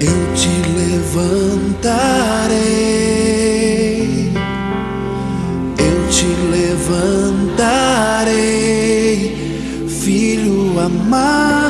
Eu te levantarei, eu te levantarei, filho amado,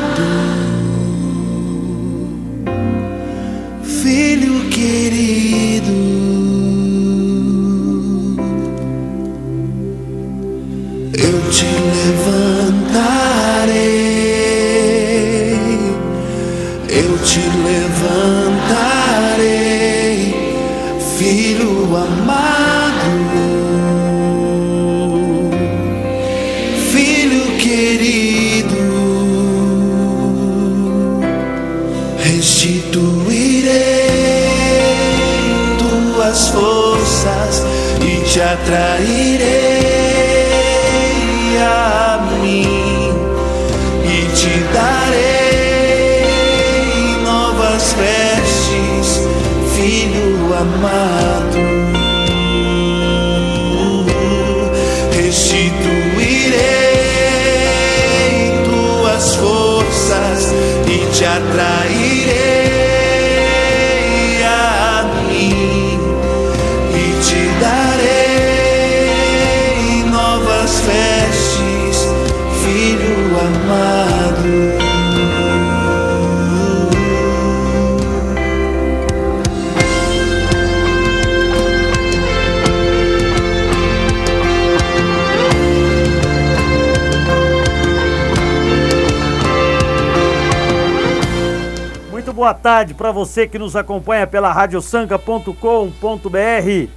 boa tarde para você que nos acompanha pela radiosanca.com.br.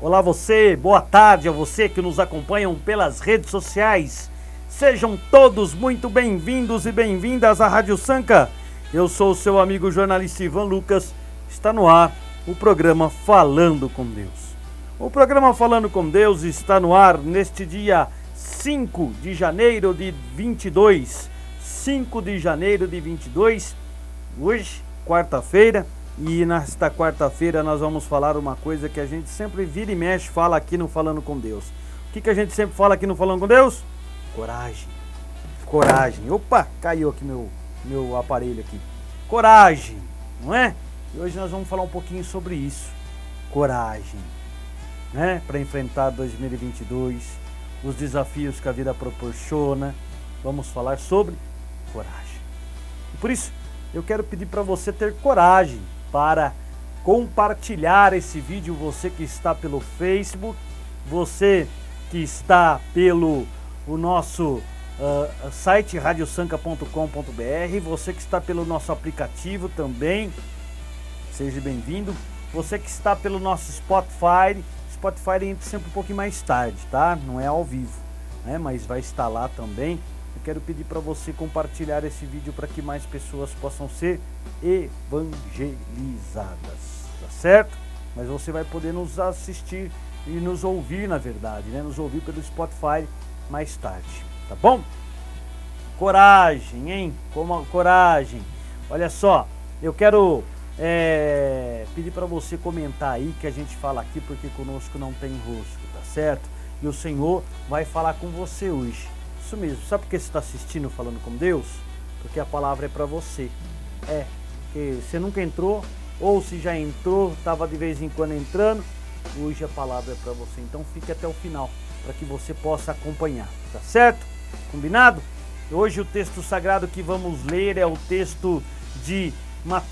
Olá você, boa tarde a você que nos acompanham pelas redes sociais. Sejam todos muito bem-vindos e bem-vindas à Rádio Sanca. Eu sou o seu amigo jornalista Ivan Lucas. Está no ar o programa Falando com Deus. O programa Falando com Deus está no ar neste dia 5 de janeiro de 22. 5 de janeiro de 22 hoje, quarta-feira, e nesta quarta-feira nós vamos falar uma coisa que a gente sempre vira e mexe, fala aqui no Falando com Deus. O que, que a gente sempre fala aqui no Falando com Deus? Coragem. Coragem. Opa, caiu aqui meu, meu aparelho aqui. Coragem, não é? E hoje nós vamos falar um pouquinho sobre isso. Coragem, né? Para enfrentar 2022, os desafios que a vida proporciona. Vamos falar sobre coragem. E por isso, eu quero pedir para você ter coragem para compartilhar esse vídeo, você que está pelo Facebook, você que está pelo o nosso uh, site radiosanca.com.br, você que está pelo nosso aplicativo também, seja bem-vindo. Você que está pelo nosso Spotify, Spotify entra sempre um pouquinho mais tarde, tá? Não é ao vivo, né? Mas vai estar lá também. Quero pedir para você compartilhar esse vídeo para que mais pessoas possam ser evangelizadas, tá certo? Mas você vai poder nos assistir e nos ouvir, na verdade, né? Nos ouvir pelo Spotify mais tarde, tá bom? Coragem, hein? Como coragem. Olha só, eu quero é, pedir para você comentar aí que a gente fala aqui porque conosco não tem rosto, tá certo? E o Senhor vai falar com você hoje. Isso mesmo. Sabe por que você está assistindo falando com Deus? Porque a palavra é para você. É. Que você nunca entrou, ou se já entrou, estava de vez em quando entrando, hoje a palavra é para você. Então fique até o final para que você possa acompanhar, tá certo? Combinado? Hoje o texto sagrado que vamos ler é o texto de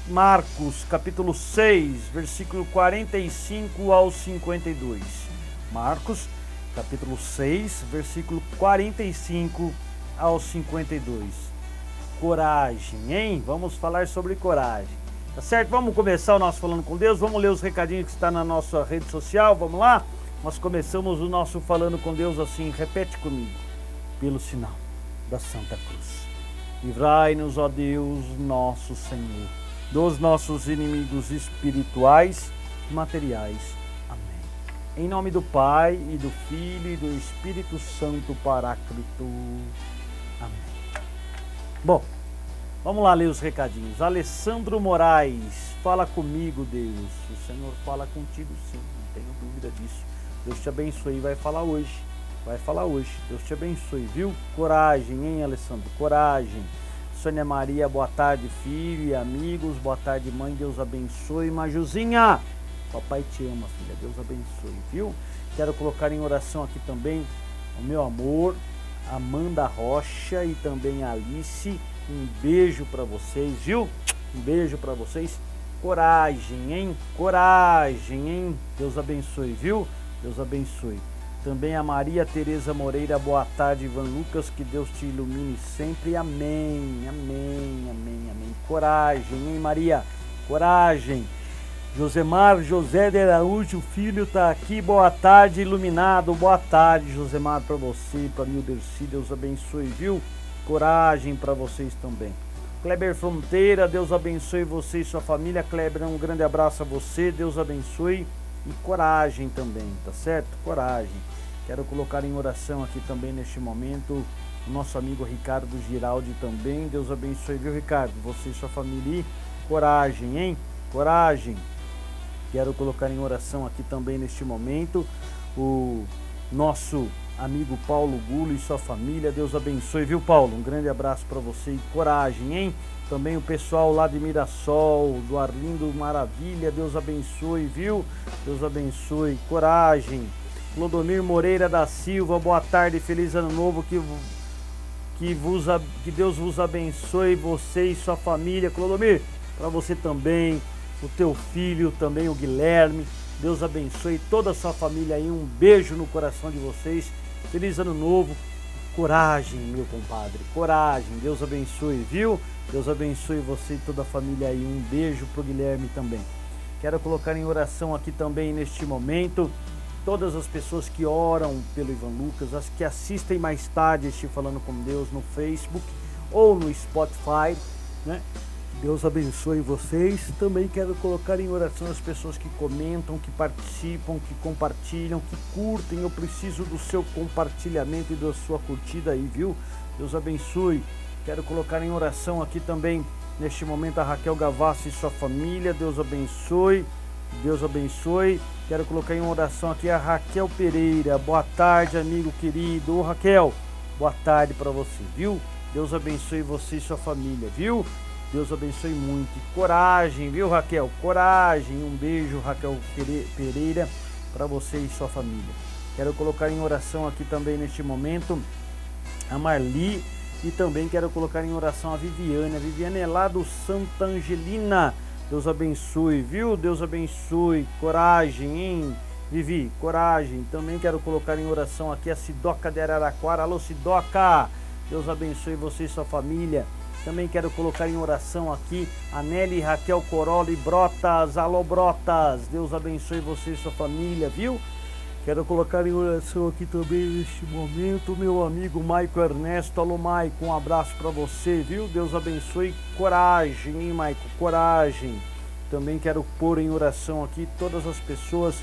Marcos, capítulo 6, versículo 45 ao 52. Marcos, capítulo 6, versículo 45 ao 52. Coragem, hein? Vamos falar sobre coragem. Tá certo? Vamos começar o nosso Falando com Deus. Vamos ler os recadinhos que está na nossa rede social. Vamos lá? Nós começamos o nosso Falando com Deus assim. Repete comigo. Pelo sinal da Santa Cruz. Livrai-nos, ó Deus, nosso Senhor, dos nossos inimigos espirituais e materiais. Em nome do Pai e do Filho e do Espírito Santo Paráclito. Amém. Bom, vamos lá ler os recadinhos. Alessandro Moraes, fala comigo, Deus. O Senhor fala contigo, sim, não tenho dúvida disso. Deus te abençoe, vai falar hoje. Vai falar hoje. Deus te abençoe, viu? Coragem, hein, Alessandro? Coragem. Sônia Maria, boa tarde, filho e amigos. Boa tarde, mãe. Deus abençoe. Majuzinha, papai te ama, filha. Deus abençoe, viu? Quero colocar em oração aqui também o meu amor, Amanda Rocha e também Alice. Um beijo para vocês, viu? Um beijo para vocês. Coragem, hein? Coragem, hein? Deus abençoe, viu? Deus abençoe. Também a Maria Tereza Moreira, boa tarde, Ivan Lucas, que Deus te ilumine sempre. Amém, amém, amém, amém. Coragem, hein, Maria? Coragem. Josemar José de Araújo Filho está aqui. Boa tarde, iluminado. Boa tarde, Josemar, para você, para Milderci. Deus abençoe, viu? Coragem para vocês também. Kleber Fronteira, Deus abençoe você e sua família. Kleber, um grande abraço a você. Deus abençoe e coragem também, tá certo? Coragem. Quero colocar em oração aqui também neste momento o nosso amigo Ricardo Giraldi também. Deus abençoe, viu, Ricardo? Você e sua família. Coragem, hein? Coragem. Quero colocar em oração aqui também neste momento o nosso amigo Paulo Gulo e sua família. Deus abençoe, viu, Paulo? Um grande abraço para você e coragem, hein? Também o pessoal lá de Mirassol, do Arlindo Maravilha, Deus abençoe, viu? Deus abençoe, coragem. Clodomir Moreira da Silva, boa tarde, feliz ano novo, que, que, vos, que Deus vos abençoe, você e sua família. Clodomir, para você também, o teu filho também, o Guilherme. Deus abençoe toda a sua família aí, um beijo no coração de vocês. Feliz ano novo. Coragem, meu compadre, coragem. Deus abençoe, viu? Deus abençoe você e toda a família aí. Um beijo pro Guilherme também. Quero colocar em oração aqui também neste momento todas as pessoas que oram pelo Ivan Lucas, as que assistem mais tarde este Falando com Deus no Facebook ou no Spotify, né? Deus abençoe vocês. Também quero colocar em oração as pessoas que comentam, que participam, que compartilham, que curtem. Eu preciso do seu compartilhamento e da sua curtida aí, viu? Deus abençoe. Quero colocar em oração aqui também, neste momento, a Raquel Gavassi e sua família. Deus abençoe. Deus abençoe. Quero colocar em oração aqui a Raquel Pereira. Boa tarde, amigo querido. Ô, Raquel, boa tarde para você, viu? Deus abençoe você e sua família, viu? Deus abençoe muito. Coragem, viu, Raquel? Coragem. Um beijo, Raquel Pereira, para você e sua família. Quero colocar em oração aqui também neste momento a Marli e também quero colocar em oração a Viviane. A Viviane é lá do Santa Angelina. Deus abençoe, viu? Deus abençoe. Coragem, hein? Vivi, coragem. Também quero colocar em oração aqui a Sidoca de Araraquara. Alô, Sidoca! Deus abençoe você e sua família. Também quero colocar em oração aqui a Nelly Raquel Coroli Brotas. Alô, Brotas! Deus abençoe você e sua família, viu? Quero colocar em oração aqui também neste momento meu amigo Maico Ernesto. Alô, Maico, um abraço para você, viu? Deus abençoe. Coragem, hein, Maico? Coragem. Também quero pôr em oração aqui todas as pessoas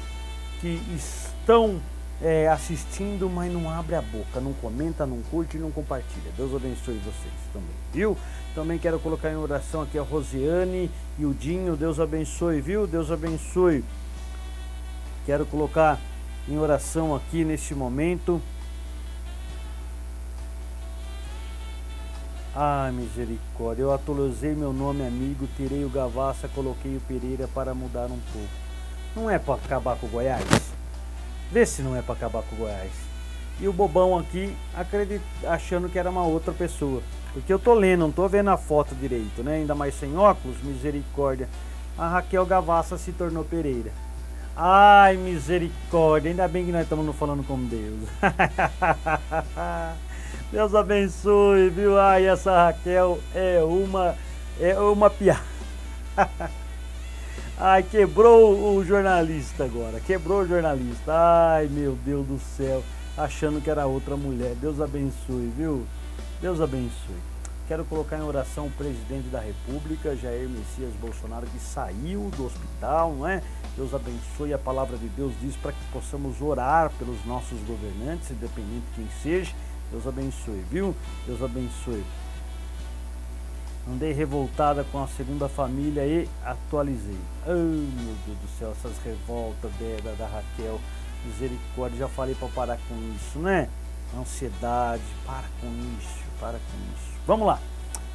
que estão é, assistindo, mas não abre a boca, não comenta, não curte, não compartilha. Deus abençoe vocês também, viu? Também quero colocar em oração aqui a Rosiane e o Dinho. Deus abençoe, viu? Deus abençoe. Quero colocar em oração aqui neste momento. Ai, misericórdia, eu atualizei meu nome amigo, tirei o Gavassa, coloquei o Pereira para mudar um pouco. Não é para acabar com o Goiás? Vê se não é para acabar com o Goiás. E o bobão aqui acredit... achando que era uma outra pessoa. Porque eu tô lendo, não tô vendo a foto direito, né? Ainda mais sem óculos, misericórdia. A Raquel Gavassa se tornou Pereira. Ai, misericórdia. Ainda bem que nós estamos falando com Deus. Deus abençoe, viu? Ai, essa Raquel é uma é uma piada. Ai, quebrou o jornalista agora. Quebrou o jornalista. Ai, meu Deus do céu. Achando que era outra mulher. Deus abençoe, viu? Deus abençoe. Quero colocar em oração o presidente da República, Jair Messias Bolsonaro, que saiu do hospital, não é? Deus abençoe. A palavra de Deus diz para que possamos orar pelos nossos governantes, independente de quem seja. Deus abençoe, viu? Deus abençoe. Andei revoltada com a segunda família e atualizei. Oh, meu Deus do céu, essas revoltas da, da Raquel. Misericórdia, já falei para parar com isso, né? Ansiedade, para com isso, para com isso. Vamos lá.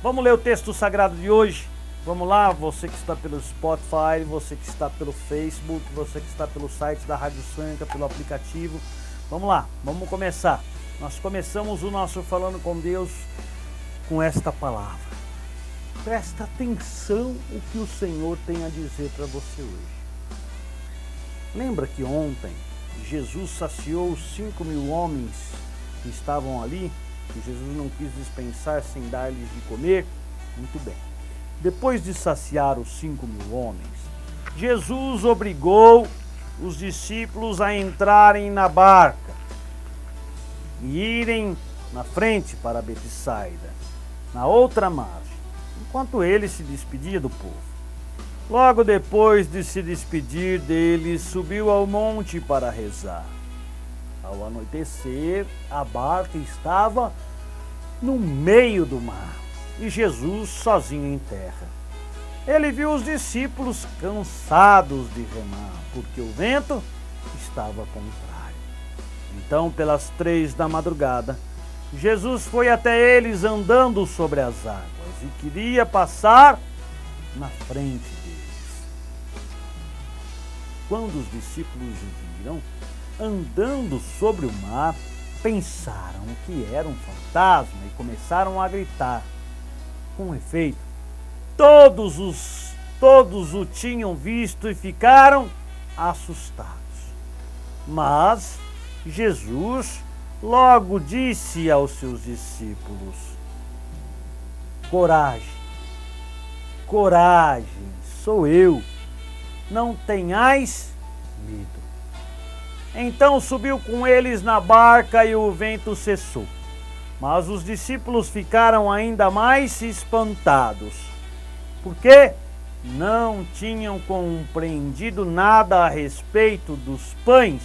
Vamos ler o texto sagrado de hoje. Vamos lá, você que está pelo Spotify, você que está pelo Facebook, você que está pelo site da Rádio Sônica, pelo aplicativo. Vamos lá, vamos começar. Nós começamos o nosso Falando com Deus com esta palavra. Presta atenção o que o Senhor tem a dizer para você hoje. Lembra que ontem Jesus saciou os cinco mil homens que estavam ali, que Jesus não quis dispensar sem dar-lhes de comer? Muito bem. Depois de saciar os cinco mil homens, Jesus obrigou os discípulos a entrarem na barca e irem na frente para Betsaida, na outra margem, enquanto ele se despedia do povo. Logo depois de se despedir deles, subiu ao monte para rezar. Ao anoitecer, a barca estava no meio do mar e Jesus sozinho em terra. Ele viu os discípulos cansados de remar, porque o vento estava contrário. Então, pelas três da madrugada, Jesus foi até eles andando sobre as águas e queria passar na frente deles. Quando os discípulos o viram andando sobre o mar, pensaram que era um fantasma e começaram a gritar. Com efeito, todos os todos o tinham visto e ficaram assustados. Mas Jesus logo disse aos seus discípulos: Coragem, coragem, sou eu, não tenhais medo. Então subiu com eles na barca e o vento cessou. Mas os discípulos ficaram ainda mais espantados, porque não tinham compreendido nada a respeito dos pães.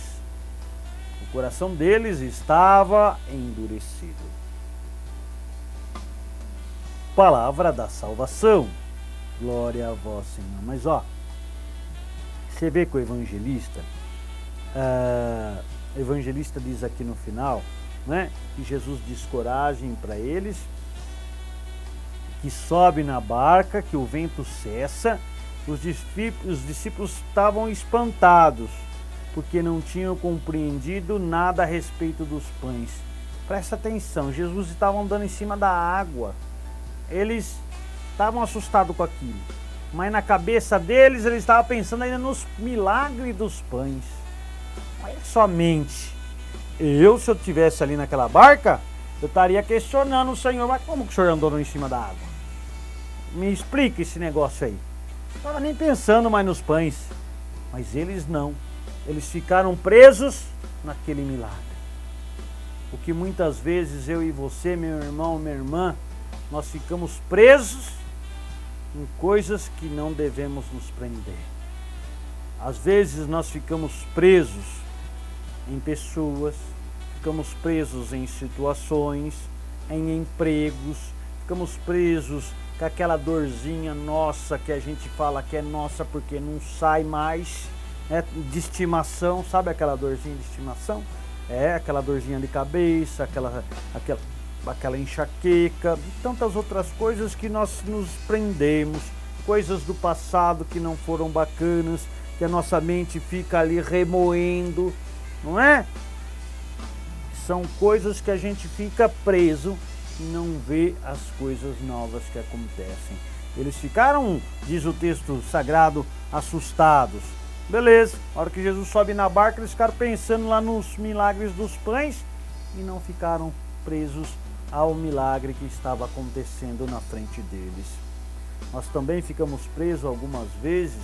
O coração deles estava endurecido. Palavra da salvação. Glória a vós, Senhor. Mas ó, você vê que o evangelista, uh, o evangelista diz aqui no final, né? Que Jesus diz coragem para eles, que sobe na barca, que o vento cessa. Os discípulos, os discípulos estavam espantados, porque não tinham compreendido nada a respeito dos pães. Presta atenção, Jesus estava andando em cima da água. Eles estavam assustados com aquilo. Mas na cabeça deles, eles estavam pensando ainda nos milagres dos pães. Olha somente eu, se eu tivesse ali naquela barca, eu estaria questionando o Senhor, mas como que o Senhor andou em cima da água? Me explica esse negócio aí. Não estava nem pensando mais nos pães. Mas eles não. Eles ficaram presos naquele milagre. O que muitas vezes eu e você, meu irmão, minha irmã, nós ficamos presos em coisas que não devemos nos prender. Às vezes nós ficamos presos em pessoas, ficamos presos em situações, em empregos, ficamos presos com aquela dorzinha nossa que a gente fala que é nossa porque não sai mais, né? de estimação, sabe aquela dorzinha de estimação? É, aquela dorzinha de cabeça, aquela, aquela, aquela enxaqueca, tantas outras coisas que nós nos prendemos, coisas do passado que não foram bacanas, que a nossa mente fica ali remoendo, não é? São coisas que a gente fica preso e não vê as coisas novas que acontecem. Eles ficaram, diz o texto sagrado, assustados. Beleza, a hora que Jesus sobe na barca, eles ficaram pensando lá nos milagres dos pães e não ficaram presos ao milagre que estava acontecendo na frente deles. Nós também ficamos presos algumas vezes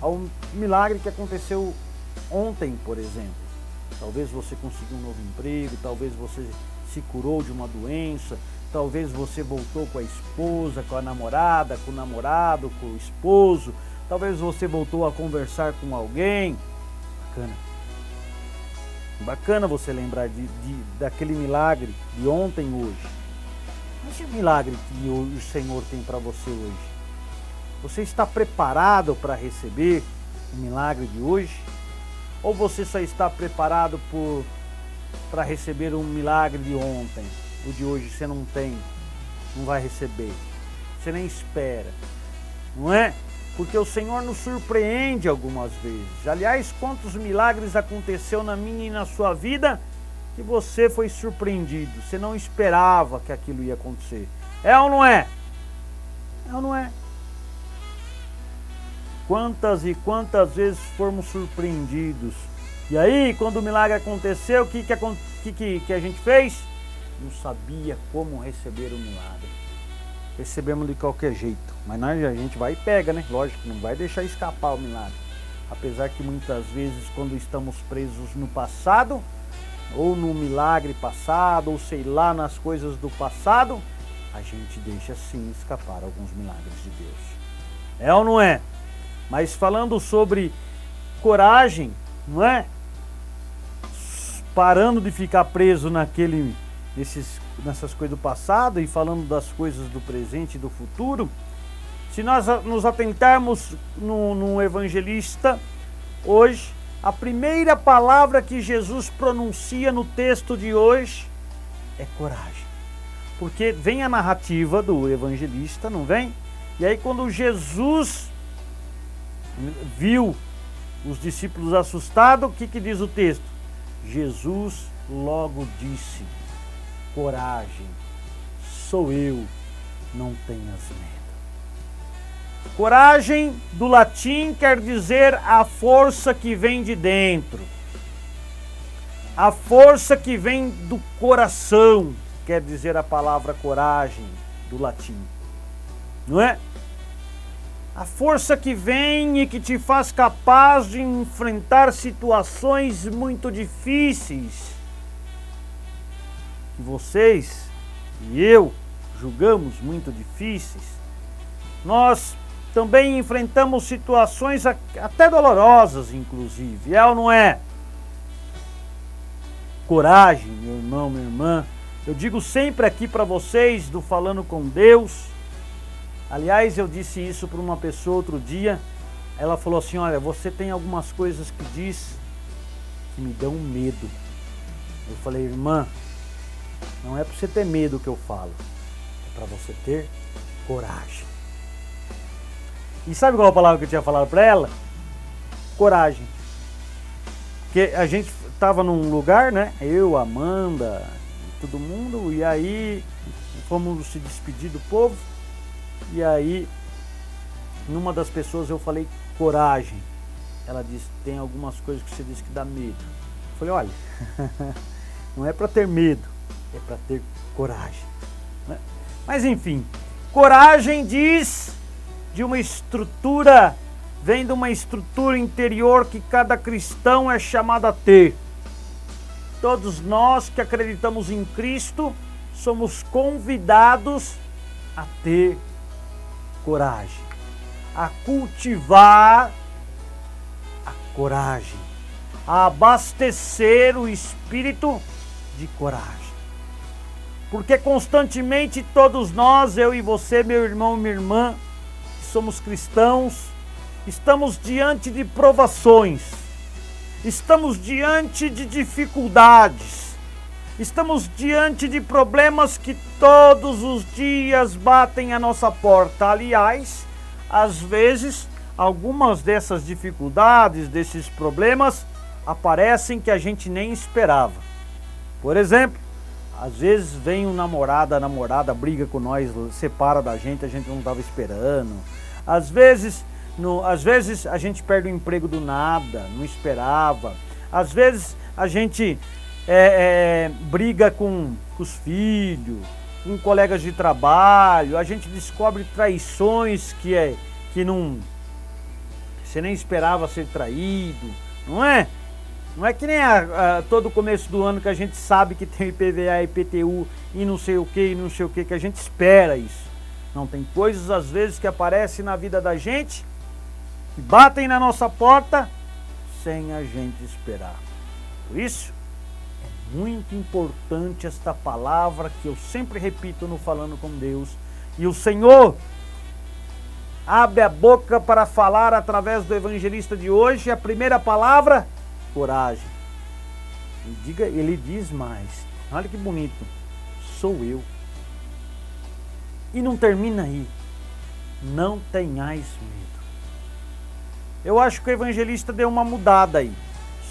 ao milagre que aconteceu ontem, por exemplo. Talvez você conseguiu um novo emprego, talvez você se curou de uma doença, talvez você voltou com a esposa, com a namorada, com o namorado, com o esposo, talvez você voltou a conversar com alguém. Bacana. Bacana você lembrar de, de daquele milagre de ontem hoje. Mas o milagre que o Senhor tem para você hoje? Você está preparado para receber o milagre de hoje? Ou você só está preparado para receber um milagre de ontem? O de hoje você não tem, não vai receber. você nem espera. Não é? Porque o Senhor nos surpreende algumas vezes. Aliás, quantos milagres aconteceu na minha e na sua vida que você foi surpreendido, você não esperava que aquilo ia acontecer. É ou não é? É ou não é? Quantas e quantas vezes fomos surpreendidos. E aí, quando o milagre aconteceu, o que, que, que, que a gente fez? Não sabia como receber o milagre. Recebemos de qualquer jeito. Mas nós, a gente vai e pega, né? Lógico, não vai deixar escapar o milagre. Apesar que muitas vezes, quando estamos presos no passado, ou no milagre passado, ou sei lá, nas coisas do passado, a gente deixa sim escapar alguns milagres de Deus. É ou não é? Mas falando sobre coragem, não é? Parando de ficar preso naquele, nesses, nessas coisas do passado e falando das coisas do presente e do futuro, se nós nos atentarmos no, evangelista hoje, a primeira palavra que Jesus pronuncia no texto de hoje é coragem. Porque vem a narrativa do evangelista, não vem? E aí, quando Jesus viu os discípulos assustados, o que, que diz o texto? Jesus logo disse: Coragem, sou eu, não tenhas medo. Coragem, do latim, quer dizer a força que vem de dentro. A força que vem do coração, quer dizer a palavra coragem, do latim. Não é? A força que vem e que te faz capaz de enfrentar situações muito difíceis. Que vocês e eu julgamos muito difíceis. Nós também enfrentamos situações até dolorosas, inclusive. É ou não é? Coragem, meu irmão, minha irmã. Eu digo sempre aqui para vocês do Falando com Deus. Aliás, eu disse isso para uma pessoa outro dia. Ela falou assim: Olha, você tem algumas coisas que diz que me dão medo. Eu falei, irmã, não é para você ter medo que eu falo, é para você ter coragem. E sabe qual a palavra que eu tinha falado para ela? Coragem. Porque a gente estava num lugar, né? Eu, Amanda, todo mundo, e aí fomos se despedir do povo. E aí, numa das pessoas eu falei coragem. Ela disse: tem algumas coisas que você disse que dá medo. Eu falei: olha, não é para ter medo, é para ter coragem. Né? Mas enfim, coragem diz de uma estrutura, vem de uma estrutura interior que cada cristão é chamado a ter. Todos nós que acreditamos em Cristo somos convidados a ter coragem, a cultivar a coragem, a abastecer o espírito de coragem. Porque constantemente todos nós, eu e você, meu irmão minha irmã, somos cristãos, estamos diante de provações, estamos diante de dificuldades, estamos diante de problemas que todos os dias batem a nossa porta. Aliás, às vezes, algumas dessas dificuldades, desses problemas, aparecem que a gente nem esperava. Por exemplo, às vezes vem um namorado, a namorada briga com nós, separa da gente, a gente não estava esperando. Às vezes, no, às vezes a gente perde o emprego do nada, não esperava. Às vezes a gente é, é, briga com, com os filhos, com colegas de trabalho, a gente descobre traições que é que não você nem esperava ser traído, não é? Não é que nem a, a, todo começo do ano que a gente sabe que tem IPVA, IPTU e não sei o que, e não sei o que, que a gente espera isso. Não, tem coisas às vezes que aparecem na vida da gente, que batem na nossa porta sem a gente esperar. Por isso, é muito importante esta palavra que eu sempre repito no Falando com Deus. E o Senhor abre a boca para falar através do evangelista de hoje. A primeira palavra, coragem. Ele, diga, ele diz mais. Olha que bonito. Sou eu. E não termina aí. não tenhais medo. Eu acho que o evangelista deu uma mudada aí.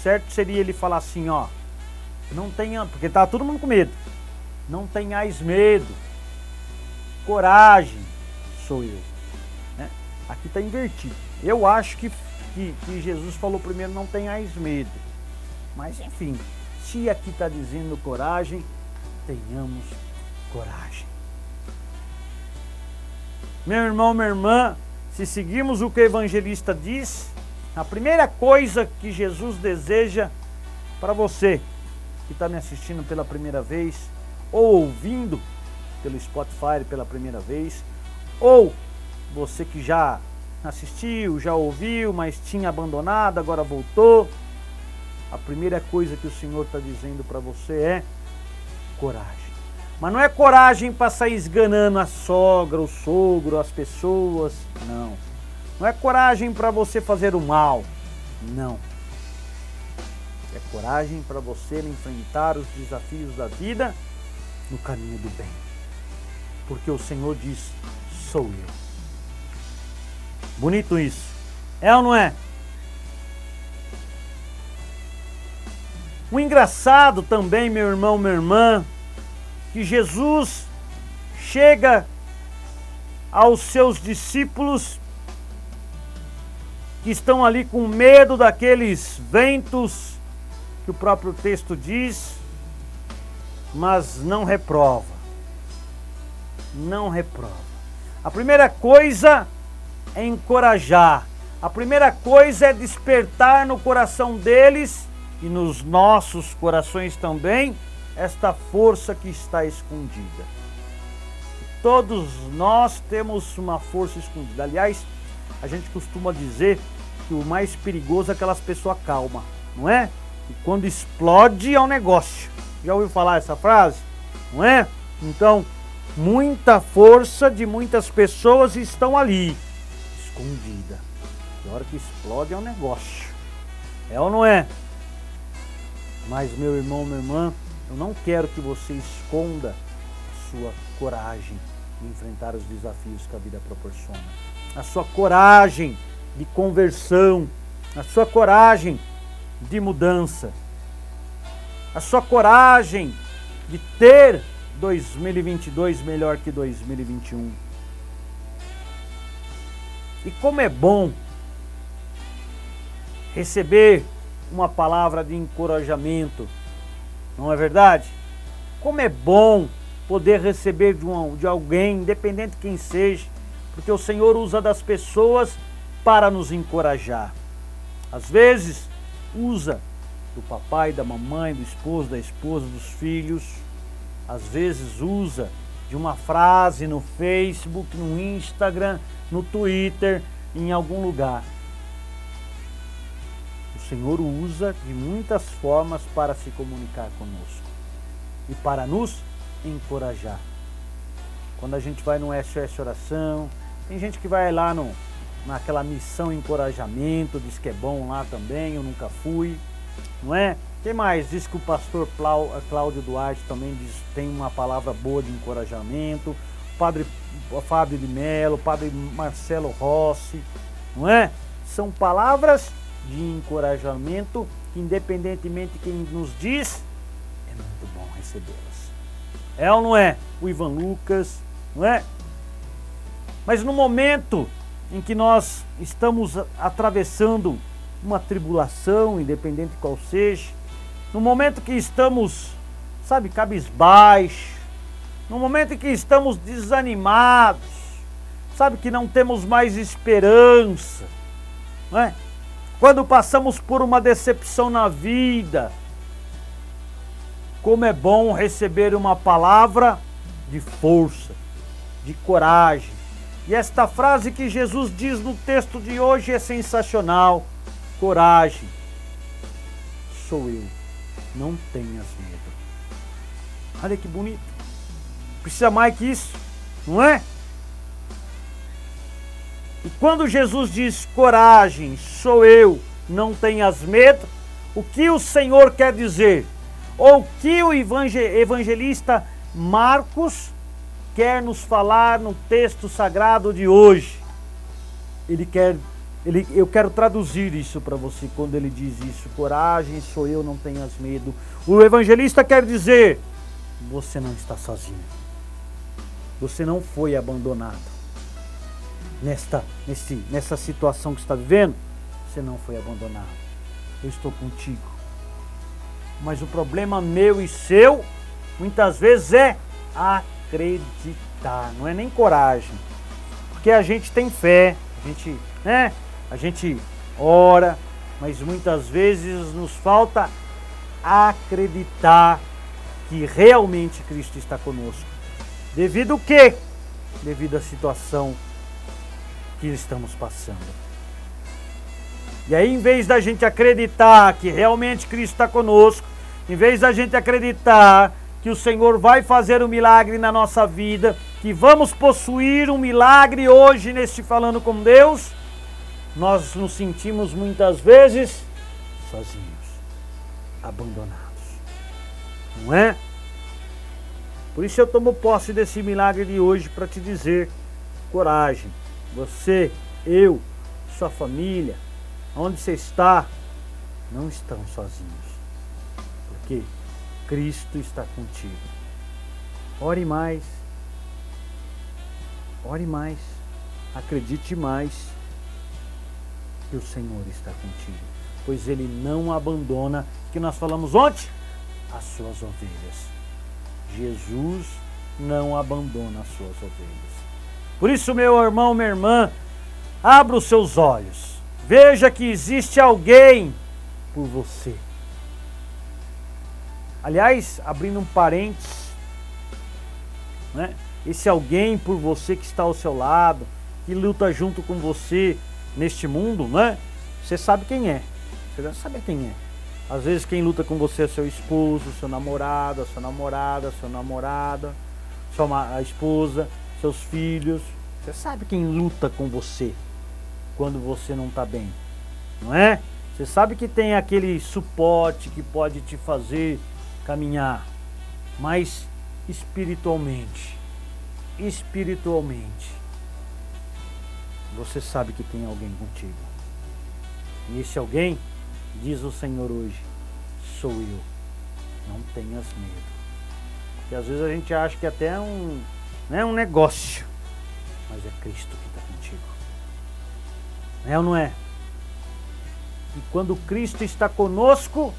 Certo seria ele falar assim, ó, não tenha, porque tá todo mundo com medo. Não tenhais medo. Coragem sou eu. Né? Aqui está invertido. Eu acho que, que, que Jesus falou primeiro, não tenhais medo. Mas enfim, se aqui está dizendo coragem, tenhamos coragem. Meu irmão, minha irmã, se seguirmos o que o evangelista diz, a primeira coisa que Jesus deseja para você que está me assistindo pela primeira vez, ou ouvindo pelo Spotify pela primeira vez, ou você que já assistiu, já ouviu, mas tinha abandonado, agora voltou. A primeira coisa que o Senhor está dizendo para você é coragem. Mas não é coragem para sair esganando a sogra, o sogro, as pessoas. Não. Não é coragem para você fazer o mal. Não. É coragem para você enfrentar os desafios da vida no caminho do bem. Porque o Senhor diz: sou eu. Bonito isso. É ou não é? O engraçado também, meu irmão, minha irmã, que Jesus chega aos seus discípulos que estão ali com medo daqueles ventos que o próprio texto diz, mas não reprova. Não reprova. A primeira coisa é encorajar. A primeira coisa é despertar no coração deles e nos nossos corações também esta força que está escondida. Todos nós temos uma força escondida. Aliás, a gente costuma dizer que o mais perigoso é aquelas pessoas calmas, não é? E quando explode é um negócio. Já ouviu falar essa frase? Não é? Então, muita força de muitas pessoas estão ali, escondida. Na hora que explode é um negócio. É ou não é? Mas, meu irmão, minha irmã, eu não quero que você esconda a sua coragem de enfrentar os desafios que a vida proporciona. A sua coragem de conversão, a sua coragem de mudança, a sua coragem de ter 2022 melhor que 2021. E como é bom receber uma palavra de encorajamento, não é verdade? Como é bom poder receber de, um, de alguém, independente de quem seja, porque o Senhor usa das pessoas para nos encorajar. Às vezes, usa do papai, da mamãe, do esposo, da esposa, dos filhos. Às vezes, usa de uma frase no Facebook, no Instagram, no Twitter, em algum lugar. O Senhor usa de muitas formas para se comunicar conosco e para nos encorajar. Quando a gente vai no SOS Oração, tem gente que vai lá no, naquela missão encorajamento, diz que é bom lá também, eu nunca fui, não é? Quem mais? Diz que o pastor Cláudio Duarte também diz, tem uma palavra boa de encorajamento, o padre Fábio de Mello, o padre Marcelo Rossi, não é? São palavras de encorajamento que, independentemente de quem nos diz, é muito bom recebê-las. É ou não é? O Ivan Lucas, não é? Mas no momento em que nós estamos atravessando uma tribulação, independente qual seja, no momento que estamos, sabe, cabisbaixo, no momento que estamos desanimados, sabe, que não temos mais esperança, não é? Quando passamos por uma decepção na vida, como é bom receber uma palavra de força, de coragem, e esta frase que Jesus diz no texto de hoje é sensacional. Coragem. Sou eu. Não tenhas medo. Olha que bonito. Precisa mais que isso, não é? E quando Jesus diz coragem, sou eu, não tenhas medo, o que o Senhor quer dizer? Ou o que o evangelista Marcos quer nos falar no texto sagrado de hoje. Ele quer, ele, eu quero traduzir isso para você quando ele diz isso. Coragem, sou eu, não tenhas medo. O evangelista quer dizer: você não está sozinho. Você não foi abandonado. Nesta, nesse, nessa situação que está vivendo, você não foi abandonado. Eu estou contigo. Mas o problema meu e seu, muitas vezes, é acreditar. Não é nem coragem. Porque a gente tem fé, a gente, né? A gente ora, mas muitas vezes nos falta acreditar que realmente Cristo está conosco. Devido o quê? Devido à situação que estamos passando. E aí, em vez da gente acreditar que realmente Cristo está conosco, em vez da gente acreditar que o Senhor vai fazer um milagre na nossa vida, que vamos possuir um milagre hoje neste falando com Deus, nós nos sentimos muitas vezes sozinhos, abandonados. Não é? Por isso eu tomo posse desse milagre de hoje para te dizer: coragem, você, eu, sua família, onde você está, não estão sozinhos. Porque Cristo está contigo. Ore mais. Ore mais. Acredite mais que o Senhor está contigo. Pois Ele não abandona, que nós falamos ontem, as suas ovelhas. Jesus não abandona as suas ovelhas. Por isso, meu irmão, minha irmã, abra os seus olhos. Veja que existe alguém por você. Aliás, abrindo um parênteses, né? esse alguém por você que está ao seu lado, que luta junto com você neste mundo, né? Você sabe quem é. Você sabe quem é. Às vezes quem luta com você é seu esposo, seu namorado, sua namorada, seu namorada, sua esposa, seus filhos. Você sabe quem luta com você quando você não está bem, não é? Você sabe que tem aquele suporte que pode te fazer caminhar, mas espiritualmente, espiritualmente, você sabe que tem alguém contigo. E esse alguém, diz o Senhor hoje, sou eu. Não tenhas medo. Porque às vezes a gente acha que até é um, né, um negócio mas é Cristo que está contigo. É ou não é? E quando Cristo está conosco,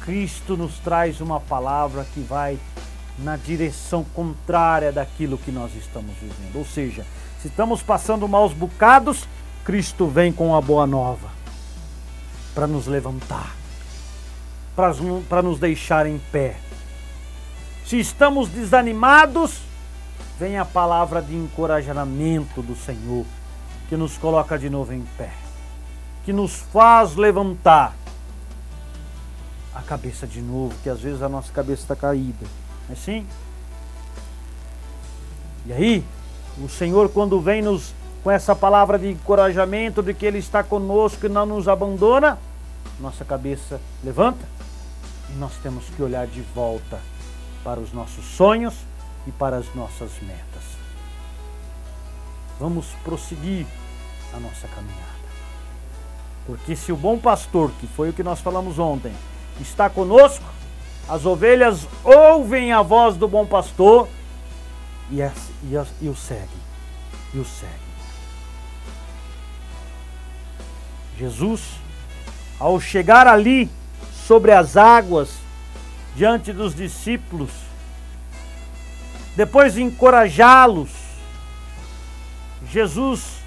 Cristo nos traz uma palavra que vai na direção contrária daquilo que nós estamos vivendo. Ou seja, se estamos passando maus bocados, Cristo vem com a boa nova para nos levantar, para nos deixar em pé. Se estamos desanimados, vem a palavra de encorajamento do Senhor, que nos coloca de novo em pé, que nos faz levantar a cabeça de novo, que às vezes a nossa cabeça está caída. Não é assim? E aí, o Senhor, quando vem nos com essa palavra de encorajamento, de que Ele está conosco e não nos abandona, nossa cabeça levanta e nós temos que olhar de volta para os nossos sonhos e para as nossas metas. Vamos prosseguir a nossa caminhada. Porque se o bom pastor, que foi o que nós falamos ontem, está conosco, as ovelhas ouvem a voz do bom pastor e, as, e, as, e o seguem. E o seguem. Jesus, ao chegar ali sobre as águas, diante dos discípulos, depois de encorajá-los, Jesus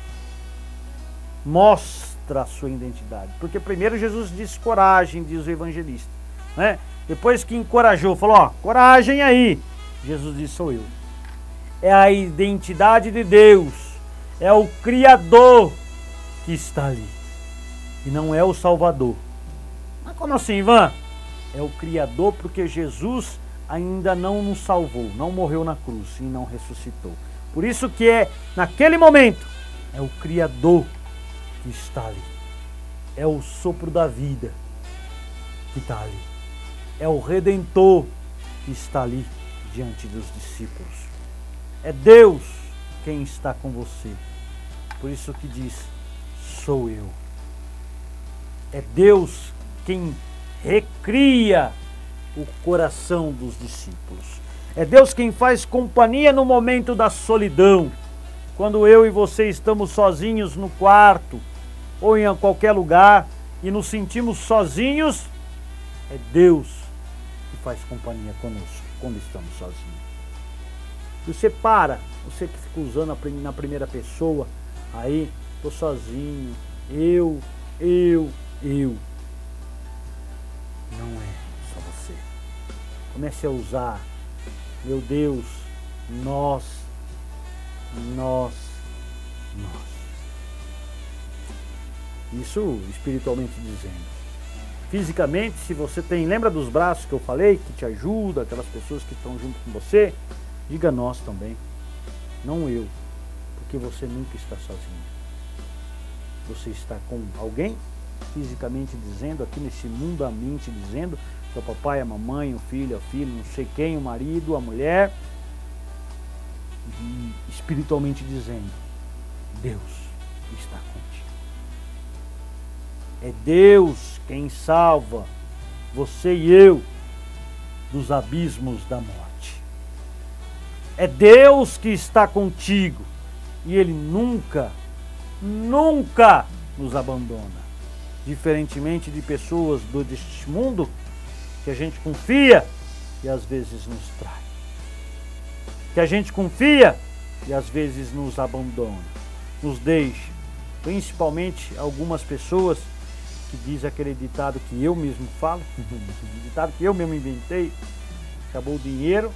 mostra a sua identidade. Porque primeiro Jesus disse coragem, diz o evangelista. Né? Depois que encorajou, falou: Ó, coragem aí. Jesus disse: Sou eu. É a identidade de Deus. É o Criador que está ali. E não é o Salvador. Mas como assim, Ivan? É o Criador porque Jesus ainda não nos salvou, não morreu na cruz e não ressuscitou. Por isso que é naquele momento é o criador que está ali. É o sopro da vida que está ali. É o redentor que está ali diante dos discípulos. É Deus quem está com você. Por isso que diz: sou eu. É Deus quem recria o coração dos discípulos. É Deus quem faz companhia no momento da solidão. Quando eu e você estamos sozinhos no quarto ou em qualquer lugar e nos sentimos sozinhos, é Deus que faz companhia conosco quando estamos sozinhos. Você para, você que fica usando na primeira pessoa, aí, tô sozinho, eu, eu, eu. Não é só você. Comece a usar, meu Deus, nós, nós, nós. Isso espiritualmente dizendo. Fisicamente, se você tem, lembra dos braços que eu falei, que te ajuda, aquelas pessoas que estão junto com você, diga nós também, não eu, porque você nunca está sozinho. Você está com alguém, fisicamente dizendo, aqui nesse mundo a mente dizendo, o papai, a mamãe, o filho, a filha, não sei quem, o marido, a mulher, e espiritualmente dizendo, Deus está contigo. É Deus quem salva você e eu dos abismos da morte. É Deus que está contigo e Ele nunca, nunca nos abandona. Diferentemente de pessoas do, deste mundo que a gente confia e às vezes nos trai. Que a gente confia e às vezes nos abandona, nos deixa. Principalmente algumas pessoas que diz aquele ditado que eu mesmo falo, ditado que eu mesmo inventei, acabou o dinheiro,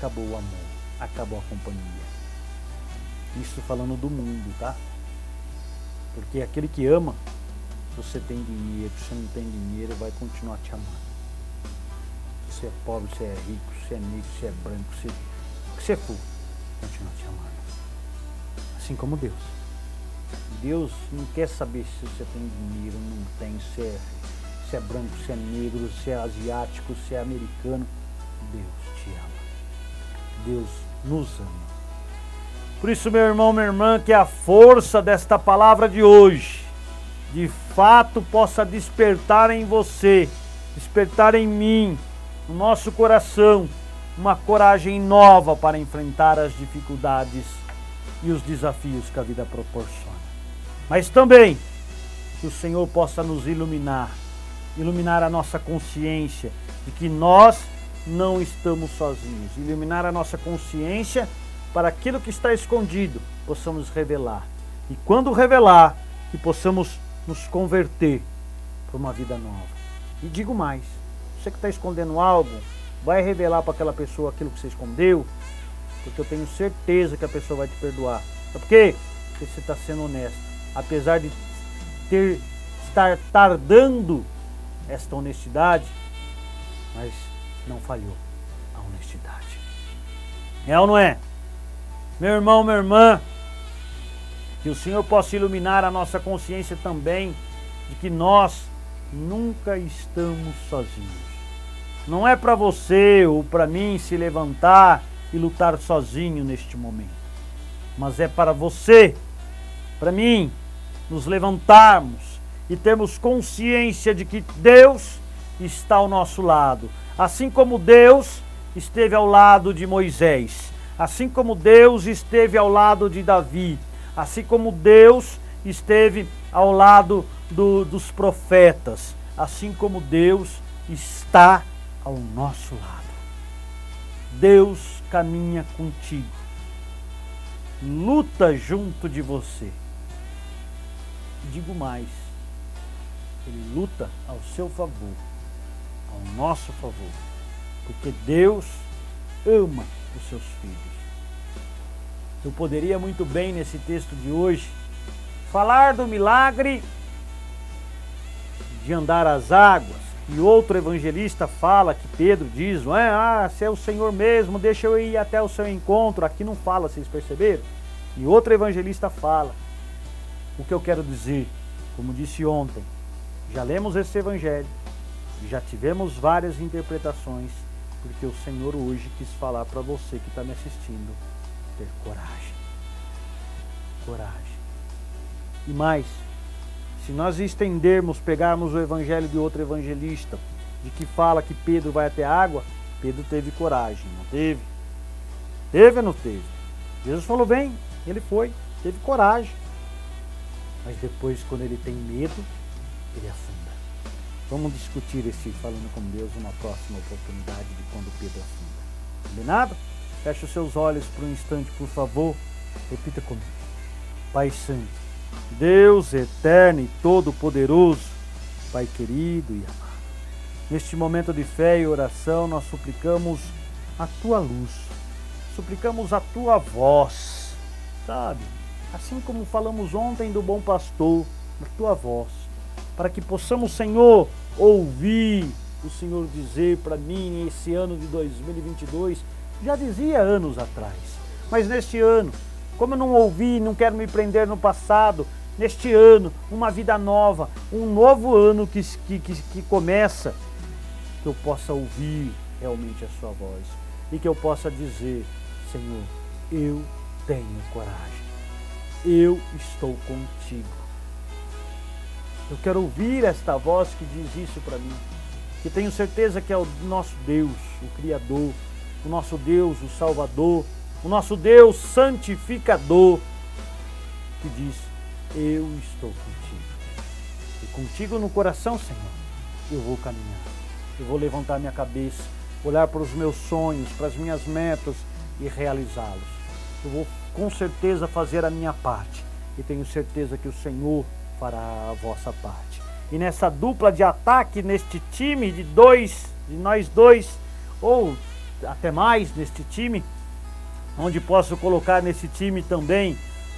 acabou o amor, acabou a companhia. Isso falando do mundo, tá? Porque aquele que ama, você tem dinheiro, você não tem dinheiro, vai continuar te amando. Você é pobre, se é rico, se é negro, se é branco, o que você for, continua te amando. Assim como Deus. Deus não quer saber se você tem dinheiro, não tem, se é, se é branco, se é negro, se é asiático, se é americano. Deus te ama. Deus nos ama. Por isso, meu irmão, minha irmã, que a força desta palavra de hoje, de fato, possa despertar em você, despertar em mim, no nosso coração, uma coragem nova para enfrentar as dificuldades e os desafios que a vida proporciona mas também que o Senhor possa nos iluminar, iluminar a nossa consciência de que nós não estamos sozinhos, iluminar a nossa consciência para aquilo que está escondido possamos revelar. E quando revelar, que possamos nos converter para uma vida nova. E digo mais: você que está escondendo algo, vai revelar para aquela pessoa aquilo que você escondeu, porque eu tenho certeza que a pessoa vai te perdoar. Sabe por quê? Porque você está sendo honesto apesar de ter estar tardando esta honestidade, mas não falhou a honestidade. É ou não é? Meu irmão, minha irmã, que o Senhor possa iluminar a nossa consciência também de que nós nunca estamos sozinhos. Não é para você ou para mim se levantar e lutar sozinho neste momento, mas é para você, para mim, nos levantarmos e termos consciência de que Deus está ao nosso lado. Assim como Deus esteve ao lado de Moisés, assim como Deus esteve ao lado de Davi, assim como Deus esteve ao lado do, dos profetas, assim como Deus está ao nosso lado. Deus caminha contigo, luta junto de você. Digo mais, ele luta ao seu favor, ao nosso favor, porque Deus ama os seus filhos. Eu poderia muito bem nesse texto de hoje falar do milagre de andar às águas, e outro evangelista fala que Pedro diz, é? Ah, se é o Senhor mesmo, deixa eu ir até o seu encontro. Aqui não fala, vocês perceberam? E outro evangelista fala o que eu quero dizer, como disse ontem, já lemos esse evangelho, já tivemos várias interpretações, porque o Senhor hoje quis falar para você que está me assistindo. ter coragem. Coragem. E mais, se nós estendermos, pegarmos o evangelho de outro evangelista, de que fala que Pedro vai até água, Pedro teve coragem, não teve? Teve ou não teve? Jesus falou: vem, ele foi, teve coragem. Mas depois, quando ele tem medo, ele afunda. Vamos discutir esse falando com Deus numa próxima oportunidade de quando Pedro afunda. Combinado? Feche os seus olhos por um instante, por favor. Repita comigo. Pai Santo, Deus eterno e todo-poderoso, Pai querido e amado. Neste momento de fé e oração, nós suplicamos a tua luz, suplicamos a tua voz, sabe? Assim como falamos ontem do bom pastor, a tua voz, para que possamos, Senhor, ouvir o Senhor dizer para mim esse ano de 2022, já dizia anos atrás, mas neste ano, como eu não ouvi, não quero me prender no passado, neste ano, uma vida nova, um novo ano que, que, que começa que eu possa ouvir realmente a sua voz e que eu possa dizer, Senhor, eu tenho coragem, eu estou contigo. Eu quero ouvir esta voz que diz isso para mim, que tenho certeza que é o nosso Deus, o Criador, o nosso Deus, o Salvador, o nosso Deus santificador, que diz: Eu estou contigo. E contigo no coração, Senhor, eu vou caminhar eu vou levantar minha cabeça, olhar para os meus sonhos, para as minhas metas e realizá-los. Eu vou com certeza fazer a minha parte e tenho certeza que o Senhor fará a vossa parte. E nessa dupla de ataque, neste time de dois, de nós dois, ou até mais neste time, onde posso colocar nesse time também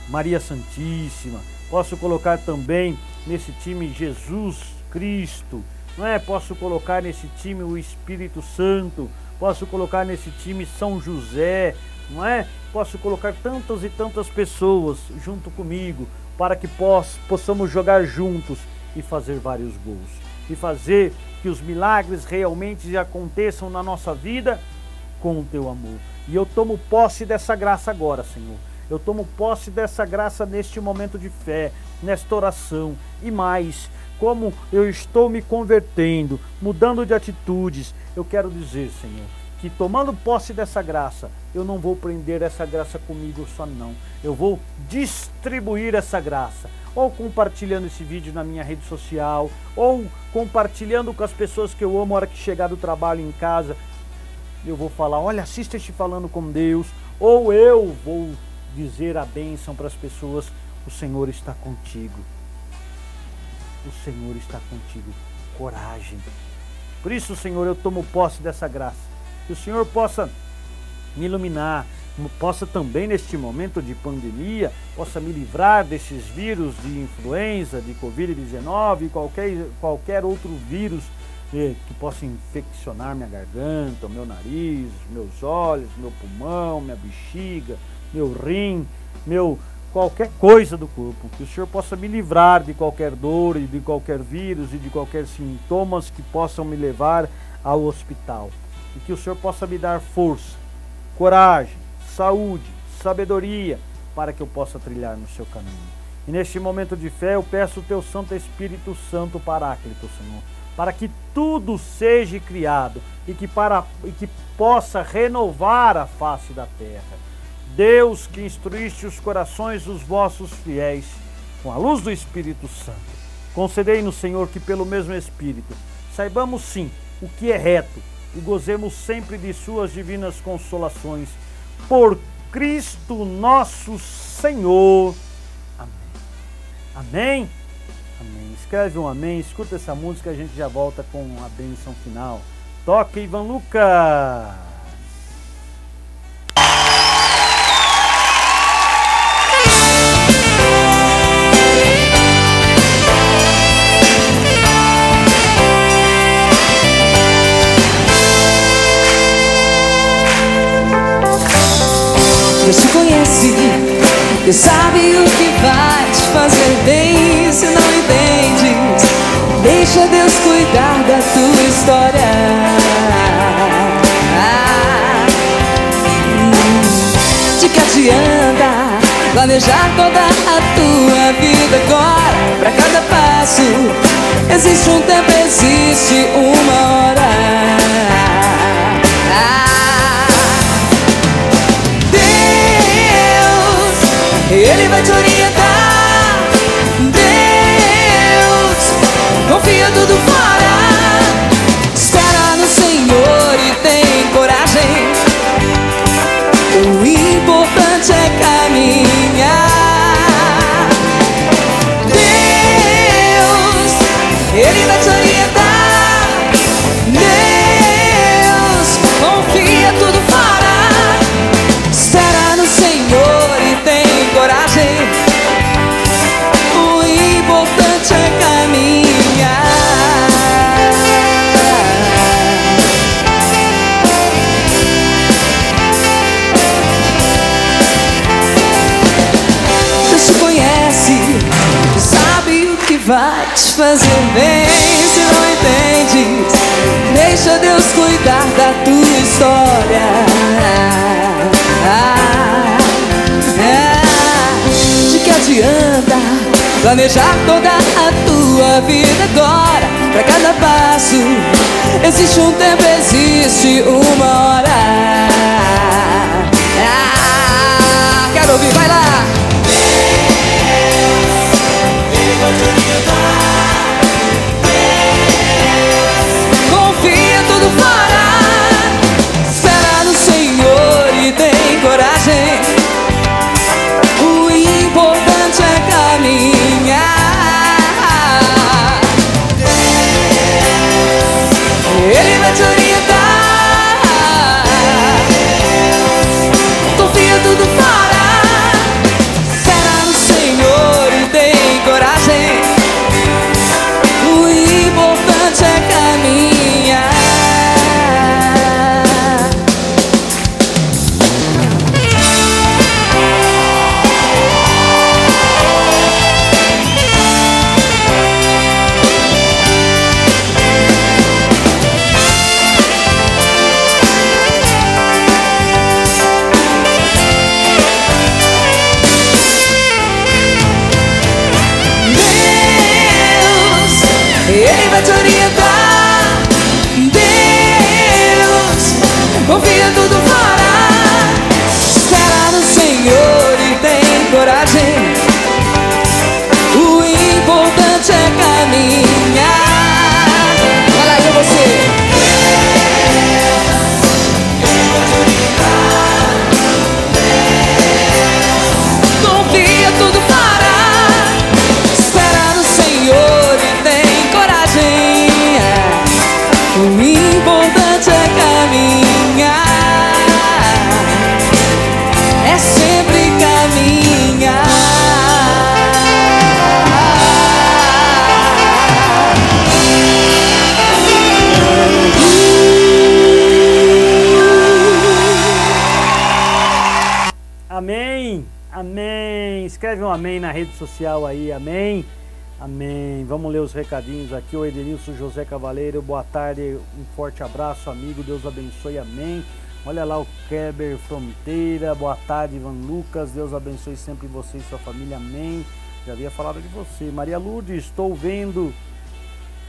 Maria Santíssima, posso colocar também nesse time Jesus Cristo, não é? Posso colocar nesse time o Espírito Santo, posso colocar nesse time São José, não é? Posso colocar tantas e tantas pessoas junto comigo para que poss possamos jogar juntos e fazer vários gols e fazer que os milagres realmente aconteçam na nossa vida com o teu amor. E eu tomo posse dessa graça agora, Senhor. Eu tomo posse dessa graça neste momento de fé, nesta oração e mais como eu estou me convertendo, mudando de atitudes, eu quero dizer, Senhor, que tomando posse dessa graça, eu não vou prender essa graça comigo só não. Eu vou distribuir essa graça, ou compartilhando esse vídeo na minha rede social, ou compartilhando com as pessoas que eu amo a hora que chegar do trabalho em casa. Eu vou falar, olha, assista este falando com Deus, ou eu vou dizer a bênção para as pessoas, o Senhor está contigo o Senhor está contigo. Coragem. Por isso, Senhor, eu tomo posse dessa graça. Que o Senhor possa me iluminar, possa também neste momento de pandemia, possa me livrar desses vírus de influenza, de Covid-19 e qualquer, qualquer outro vírus eh, que possa infeccionar minha garganta, meu nariz, meus olhos, meu pulmão, minha bexiga, meu rim, meu qualquer coisa do corpo, que o Senhor possa me livrar de qualquer dor e de qualquer vírus e de qualquer sintomas que possam me levar ao hospital. E que o Senhor possa me dar força, coragem, saúde, sabedoria para que eu possa trilhar no seu caminho. E neste momento de fé eu peço o teu Santo Espírito Santo Paráclito, Senhor, para que tudo seja criado e que, para, e que possa renovar a face da terra Deus que instruíste os corações dos vossos fiéis com a luz do Espírito Santo. Concedei-nos, Senhor, que pelo mesmo Espírito saibamos sim o que é reto e gozemos sempre de Suas divinas consolações. Por Cristo nosso Senhor. Amém. Amém. Amém. Escreve um amém, escuta essa música, a gente já volta com a bênção final. Toca, Ivan Lucas. Deus te conhece Deus sabe o que vai te fazer bem Se não entendes Deixa Deus cuidar da tua história De que adianta planejar toda a tua vida agora. Pra cada passo existe um tempo, existe uma hora. Ele vai te orientar. Deus, confia tudo fora. Fazer bem. Se não entendes, deixa Deus cuidar da tua história. Ah, ah, de que adianta planejar toda a tua vida agora? Pra cada passo existe um tempo, existe uma hora. Ah, quero ouvir, vai lá. Escreve um amém na rede social aí, amém. Amém. Vamos ler os recadinhos aqui. O Edenilson José Cavaleiro, boa tarde, um forte abraço, amigo. Deus abençoe, amém. Olha lá o Keber Fronteira, boa tarde, Ivan Lucas. Deus abençoe sempre você e sua família, amém. Já havia falado de você. Maria Lourdes, estou vendo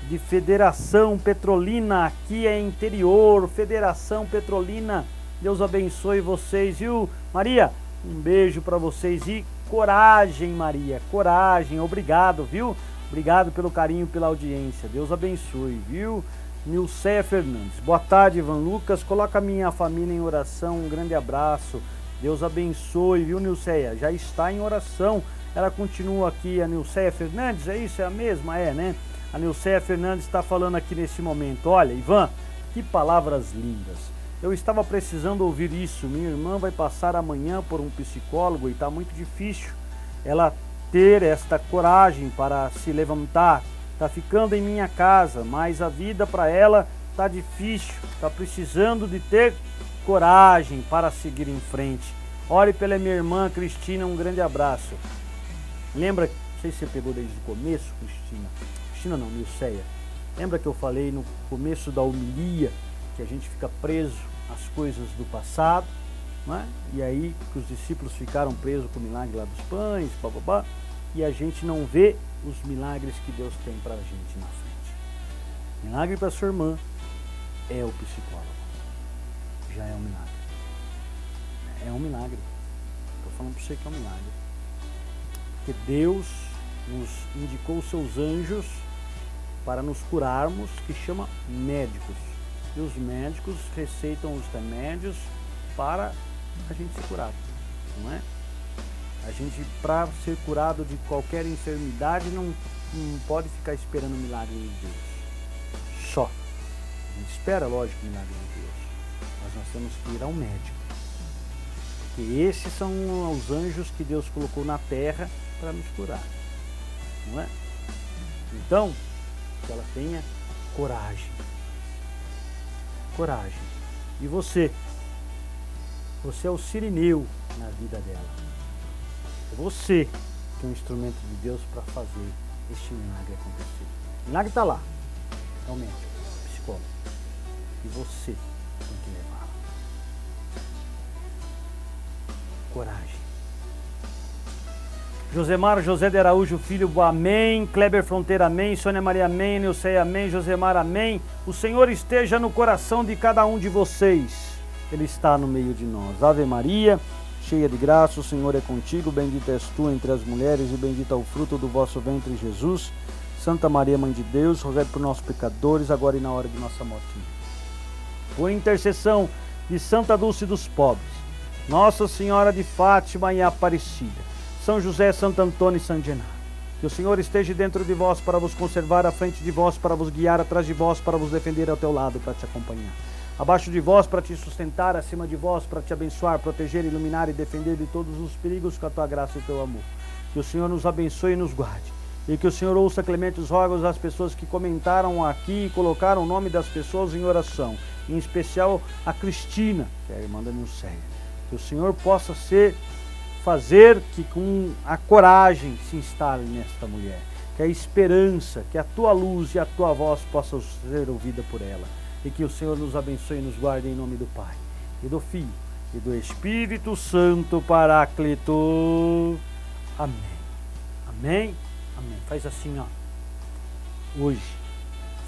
de Federação Petrolina, aqui é interior, Federação Petrolina. Deus abençoe vocês, viu? Maria, um beijo para vocês e coragem, Maria, coragem. Obrigado, viu? Obrigado pelo carinho, pela audiência. Deus abençoe, viu? Nilceia Fernandes. Boa tarde, Ivan Lucas. Coloca minha família em oração. Um grande abraço. Deus abençoe, viu, Nilceia? Já está em oração. Ela continua aqui, a Nilceia Fernandes. É isso? É a mesma? É, né? A Nilceia Fernandes está falando aqui nesse momento. Olha, Ivan, que palavras lindas. Eu estava precisando ouvir isso. Minha irmã vai passar amanhã por um psicólogo e está muito difícil ela ter esta coragem para se levantar. Está ficando em minha casa, mas a vida para ela está difícil. Está precisando de ter coragem para seguir em frente. Ore pela minha irmã Cristina, um grande abraço. Lembra, não sei se você pegou desde o começo, Cristina. Cristina não, Nilceia. Lembra que eu falei no começo da homilia que a gente fica preso às coisas do passado? Não é? E aí que os discípulos ficaram presos com o milagre lá dos pães, bababá, e a gente não vê os milagres que Deus tem para a gente na frente. Milagre para sua irmã é o psicólogo. Já é um milagre. É um milagre. Estou falando para você que é um milagre. Porque Deus nos indicou seus anjos para nos curarmos, que chama médicos. E os médicos receitam os remédios para a gente se curar, não é? A gente, para ser curado de qualquer enfermidade, não, não pode ficar esperando o milagre de Deus. Só. A gente espera, lógico, o milagre de Deus. Mas nós temos que ir ao médico. Porque esses são os anjos que Deus colocou na terra para nos curar. Não é? Então, que ela tenha coragem. Coragem. E você? Você é o sirineu na vida dela. É você que é um instrumento de Deus para fazer este milagre acontecer. O milagre está lá. É o médico, o psicólogo. E você tem que levá-la. Coragem. Josemar José de Araújo Filho, amém. Kleber Fronteira, amém. Sônia Maria, amém. Nilceia, amém. Josemar, amém. O Senhor esteja no coração de cada um de vocês. Ele está no meio de nós. Ave Maria, cheia de graça, o Senhor é contigo. Bendita és tu entre as mulheres e bendito é o fruto do vosso ventre, Jesus. Santa Maria, Mãe de Deus, rogai por nós pecadores, agora e na hora de nossa morte. Por intercessão de Santa Dulce dos Pobres, Nossa Senhora de Fátima e Aparecida, São José, Santo Antônio e São Genaro. Que o Senhor esteja dentro de vós para vos conservar, à frente de vós para vos guiar, atrás de vós para vos defender ao teu lado para te acompanhar. Abaixo de vós para te sustentar, acima de vós para te abençoar, proteger, iluminar e defender de todos os perigos com a tua graça e o teu amor. Que o Senhor nos abençoe e nos guarde. E que o Senhor ouça clemente os rogos das pessoas que comentaram aqui e colocaram o nome das pessoas em oração. Em especial a Cristina, que é a irmã da Nilceia. Que o Senhor possa ser, fazer que com a coragem se instale nesta mulher. Que a esperança, que a tua luz e a tua voz possam ser ouvida por ela. E que o Senhor nos abençoe e nos guarde em nome do Pai, e do Filho, e do Espírito Santo Paráclito. Amém. Amém. Amém. Faz assim, ó. Hoje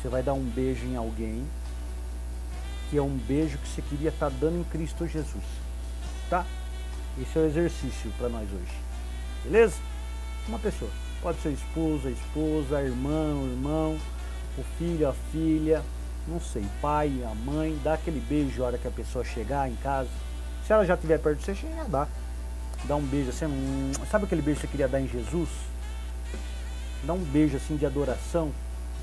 você vai dar um beijo em alguém que é um beijo que você queria estar tá dando em Cristo Jesus. Tá? Esse é o exercício para nós hoje. Beleza? Uma pessoa. Pode ser esposa, esposa, irmão, irmão, o filho, a filha, não sei, pai, a mãe, dá aquele beijo na hora que a pessoa chegar em casa. Se ela já estiver perto de você, a dar. Dá um beijo assim, sabe aquele beijo que você queria dar em Jesus? Dá um beijo assim de adoração,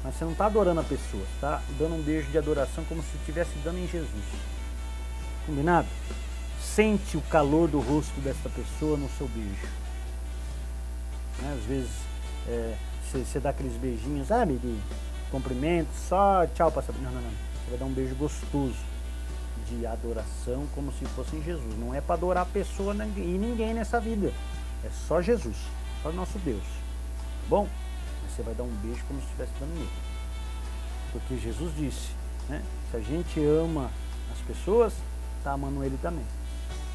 mas você não está adorando a pessoa, está dando um beijo de adoração como se estivesse dando em Jesus. Combinado? Sente o calor do rosto dessa pessoa no seu beijo. Né? Às vezes é, você, você dá aqueles beijinhos, ah, amiguinho, cumprimento, só tchau saber. Não, não, não. Você vai dar um beijo gostoso de adoração como se fosse em Jesus. Não é para adorar a pessoa e ninguém nessa vida. É só Jesus, só nosso Deus. Tá bom? Você vai dar um beijo como se estivesse dando nele. Porque Jesus disse, né? Se a gente ama as pessoas, está amando ele também.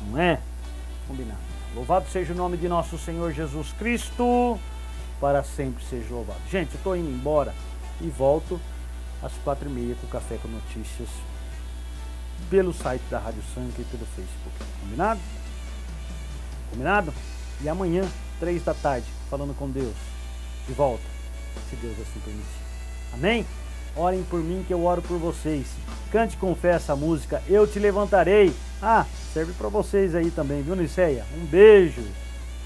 Não é? Combinado. Louvado seja o nome de nosso Senhor Jesus Cristo. Para sempre seja louvado. Gente, eu estou indo embora e volto às quatro e meia com o Café com Notícias pelo site da Rádio Sanca e pelo Facebook. Combinado? Combinado? E amanhã, três da tarde, falando com Deus. De volta, se Deus assim permitir. Amém? Orem por mim que eu oro por vocês. Cante com fé essa música, eu te levantarei. Ah, serve para vocês aí também, viu, Niceia? Um beijo.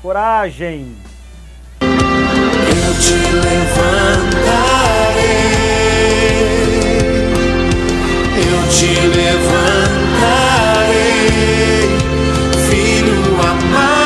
Coragem. Eu te levantarei. Eu te levantarei, filho amado.